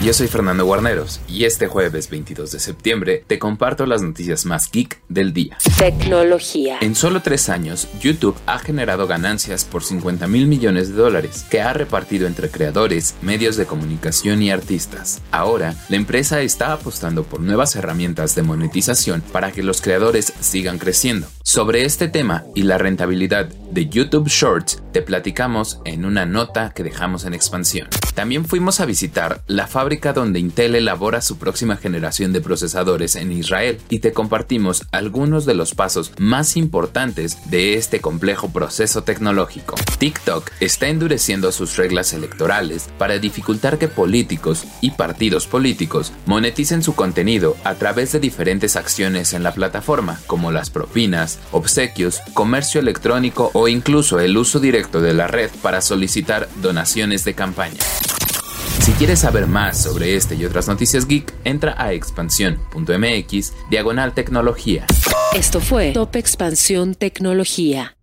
Yo soy Fernando Guarneros y este jueves 22 de septiembre te comparto las noticias más geek del día. Tecnología. En solo tres años, YouTube ha generado ganancias por 50 mil millones de dólares que ha repartido entre creadores, medios de comunicación y artistas. Ahora, la empresa está apostando por nuevas herramientas de monetización para que los creadores sigan creciendo. Sobre este tema y la rentabilidad de YouTube Shorts te platicamos en una nota que dejamos en expansión. También fuimos a visitar la fábrica donde Intel elabora su próxima generación de procesadores en Israel y te compartimos algunos de los pasos más importantes de este complejo proceso tecnológico. TikTok está endureciendo sus reglas electorales para dificultar que políticos y partidos políticos moneticen su contenido a través de diferentes acciones en la plataforma, como las propinas, obsequios, comercio electrónico o incluso el uso directo de la red para solicitar donaciones de campaña. Si quieres saber más sobre este y otras noticias geek, entra a expansión.mx diagonal tecnología. Esto fue Top Expansión Tecnología.